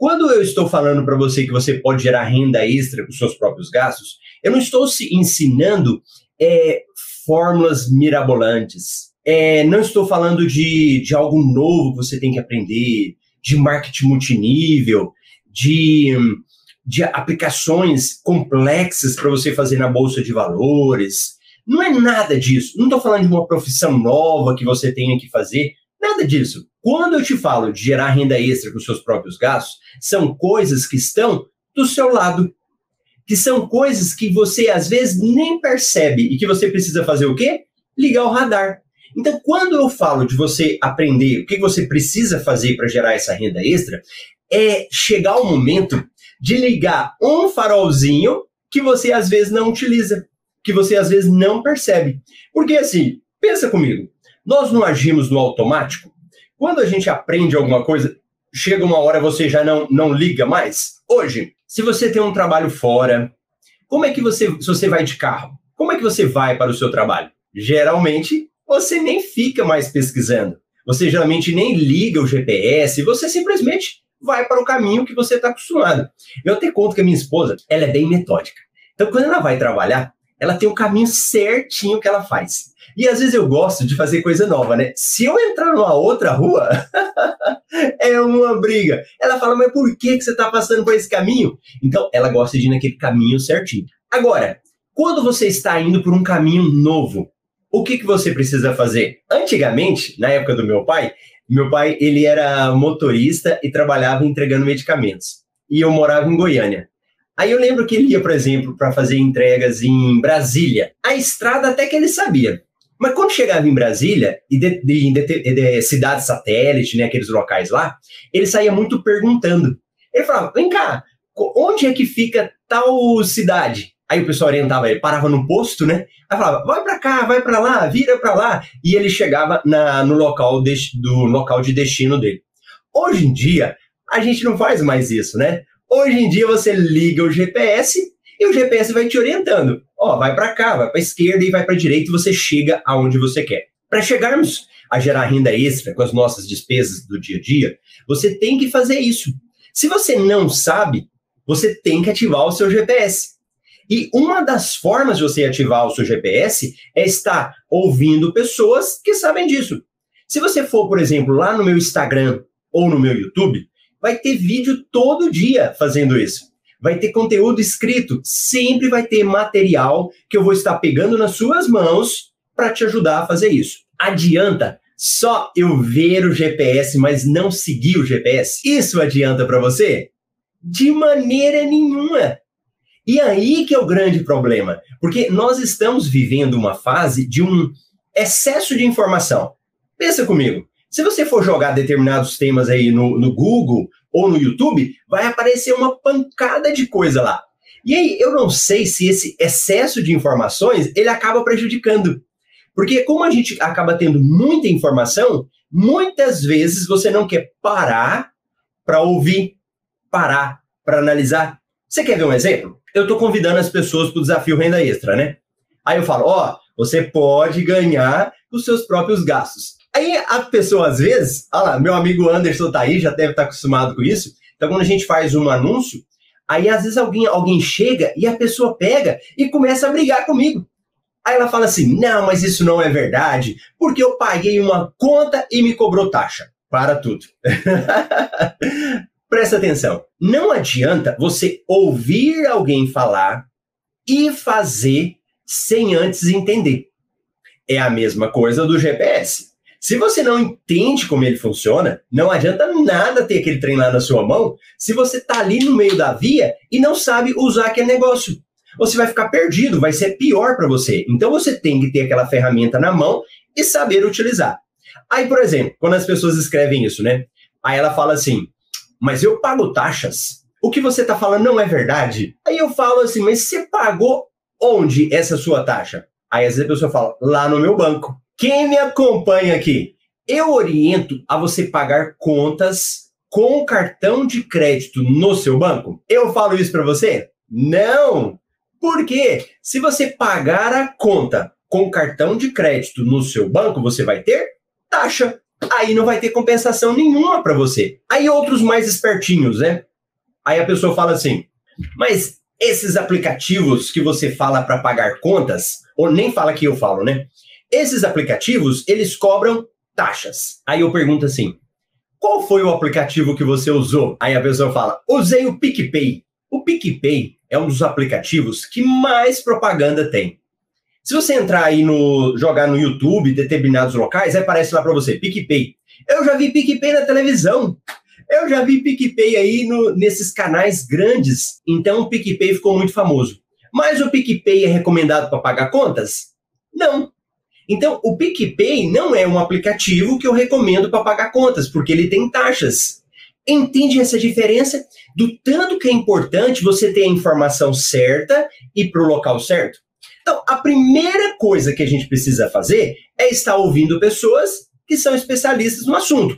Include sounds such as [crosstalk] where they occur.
Quando eu estou falando para você que você pode gerar renda extra com seus próprios gastos, eu não estou ensinando é, fórmulas mirabolantes. É, não estou falando de, de algo novo que você tem que aprender, de marketing multinível, de, de aplicações complexas para você fazer na bolsa de valores. Não é nada disso. Não estou falando de uma profissão nova que você tenha que fazer. Nada disso. Quando eu te falo de gerar renda extra com seus próprios gastos, são coisas que estão do seu lado. Que são coisas que você às vezes nem percebe e que você precisa fazer o quê? Ligar o radar. Então, quando eu falo de você aprender o que você precisa fazer para gerar essa renda extra, é chegar o momento de ligar um farolzinho que você às vezes não utiliza, que você às vezes não percebe. Porque assim, pensa comigo, nós não agimos no automático. Quando a gente aprende alguma coisa, chega uma hora você já não, não liga mais. Hoje, se você tem um trabalho fora, como é que você, se você vai de carro, como é que você vai para o seu trabalho? Geralmente, você nem fica mais pesquisando. Você geralmente nem liga o GPS, você simplesmente vai para o caminho que você está acostumado. Eu até conto que a minha esposa, ela é bem metódica. Então, quando ela vai trabalhar, ela tem o um caminho certinho que ela faz. E às vezes eu gosto de fazer coisa nova, né? Se eu entrar numa outra rua, [laughs] é uma briga. Ela fala, mas por que, que você está passando por esse caminho? Então, ela gosta de ir naquele caminho certinho. Agora, quando você está indo por um caminho novo, o que, que você precisa fazer? Antigamente, na época do meu pai, meu pai ele era motorista e trabalhava entregando medicamentos. E eu morava em Goiânia. Aí eu lembro que ele ia, por exemplo, para fazer entregas em Brasília. A estrada até que ele sabia. Mas quando chegava em Brasília, e de, de, de, de cidades satélite, né, aqueles locais lá, ele saía muito perguntando. Ele falava: vem cá, onde é que fica tal cidade? Aí o pessoal orientava ele, parava no posto, né? Aí falava: vai para cá, vai para lá, vira para lá. E ele chegava na, no local de, do local de destino dele. Hoje em dia, a gente não faz mais isso, né? Hoje em dia você liga o GPS e o GPS vai te orientando. Ó, vai para cá, vai para esquerda e vai para direita e você chega aonde você quer. Para chegarmos a gerar renda extra com as nossas despesas do dia a dia, você tem que fazer isso. Se você não sabe, você tem que ativar o seu GPS. E uma das formas de você ativar o seu GPS é estar ouvindo pessoas que sabem disso. Se você for, por exemplo, lá no meu Instagram ou no meu YouTube, vai ter vídeo todo dia fazendo isso vai ter conteúdo escrito, sempre vai ter material que eu vou estar pegando nas suas mãos para te ajudar a fazer isso. Adianta só eu ver o GPS, mas não seguir o GPS? Isso adianta para você? De maneira nenhuma. E aí que é o grande problema, porque nós estamos vivendo uma fase de um excesso de informação. Pensa comigo, se você for jogar determinados temas aí no, no Google ou no YouTube, vai aparecer uma pancada de coisa lá. E aí, eu não sei se esse excesso de informações ele acaba prejudicando. Porque como a gente acaba tendo muita informação, muitas vezes você não quer parar para ouvir, parar para analisar. Você quer ver um exemplo? Eu estou convidando as pessoas para o desafio renda extra, né? Aí eu falo, ó, oh, você pode ganhar os seus próprios gastos. Aí a pessoa, às vezes, olha lá, meu amigo Anderson tá aí, já deve estar tá acostumado com isso. Então, quando a gente faz um anúncio, aí às vezes alguém, alguém chega e a pessoa pega e começa a brigar comigo. Aí ela fala assim: não, mas isso não é verdade, porque eu paguei uma conta e me cobrou taxa. Para tudo. [laughs] Presta atenção. Não adianta você ouvir alguém falar e fazer sem antes entender. É a mesma coisa do GPS. Se você não entende como ele funciona, não adianta nada ter aquele trem lá na sua mão se você está ali no meio da via e não sabe usar aquele negócio. Você vai ficar perdido, vai ser pior para você. Então você tem que ter aquela ferramenta na mão e saber utilizar. Aí, por exemplo, quando as pessoas escrevem isso, né? Aí ela fala assim: Mas eu pago taxas. O que você está falando não é verdade. Aí eu falo assim: Mas você pagou onde essa sua taxa? Aí às vezes a pessoa fala: Lá no meu banco. Quem me acompanha aqui? Eu oriento a você pagar contas com cartão de crédito no seu banco. Eu falo isso para você? Não! Porque se você pagar a conta com cartão de crédito no seu banco, você vai ter taxa. Aí não vai ter compensação nenhuma para você. Aí outros mais espertinhos, né? Aí a pessoa fala assim: Mas esses aplicativos que você fala para pagar contas, ou nem fala que eu falo, né? Esses aplicativos, eles cobram taxas. Aí eu pergunto assim: qual foi o aplicativo que você usou? Aí a pessoa fala: usei o PicPay. O PicPay é um dos aplicativos que mais propaganda tem. Se você entrar aí no jogar no YouTube, determinados locais, aí aparece lá para você PicPay. Eu já vi PicPay na televisão. Eu já vi PicPay aí no, nesses canais grandes. Então o PicPay ficou muito famoso. Mas o PicPay é recomendado para pagar contas? Não. Então, o PicPay não é um aplicativo que eu recomendo para pagar contas, porque ele tem taxas. Entende essa diferença? Do tanto que é importante você ter a informação certa e para o local certo? Então, a primeira coisa que a gente precisa fazer é estar ouvindo pessoas que são especialistas no assunto.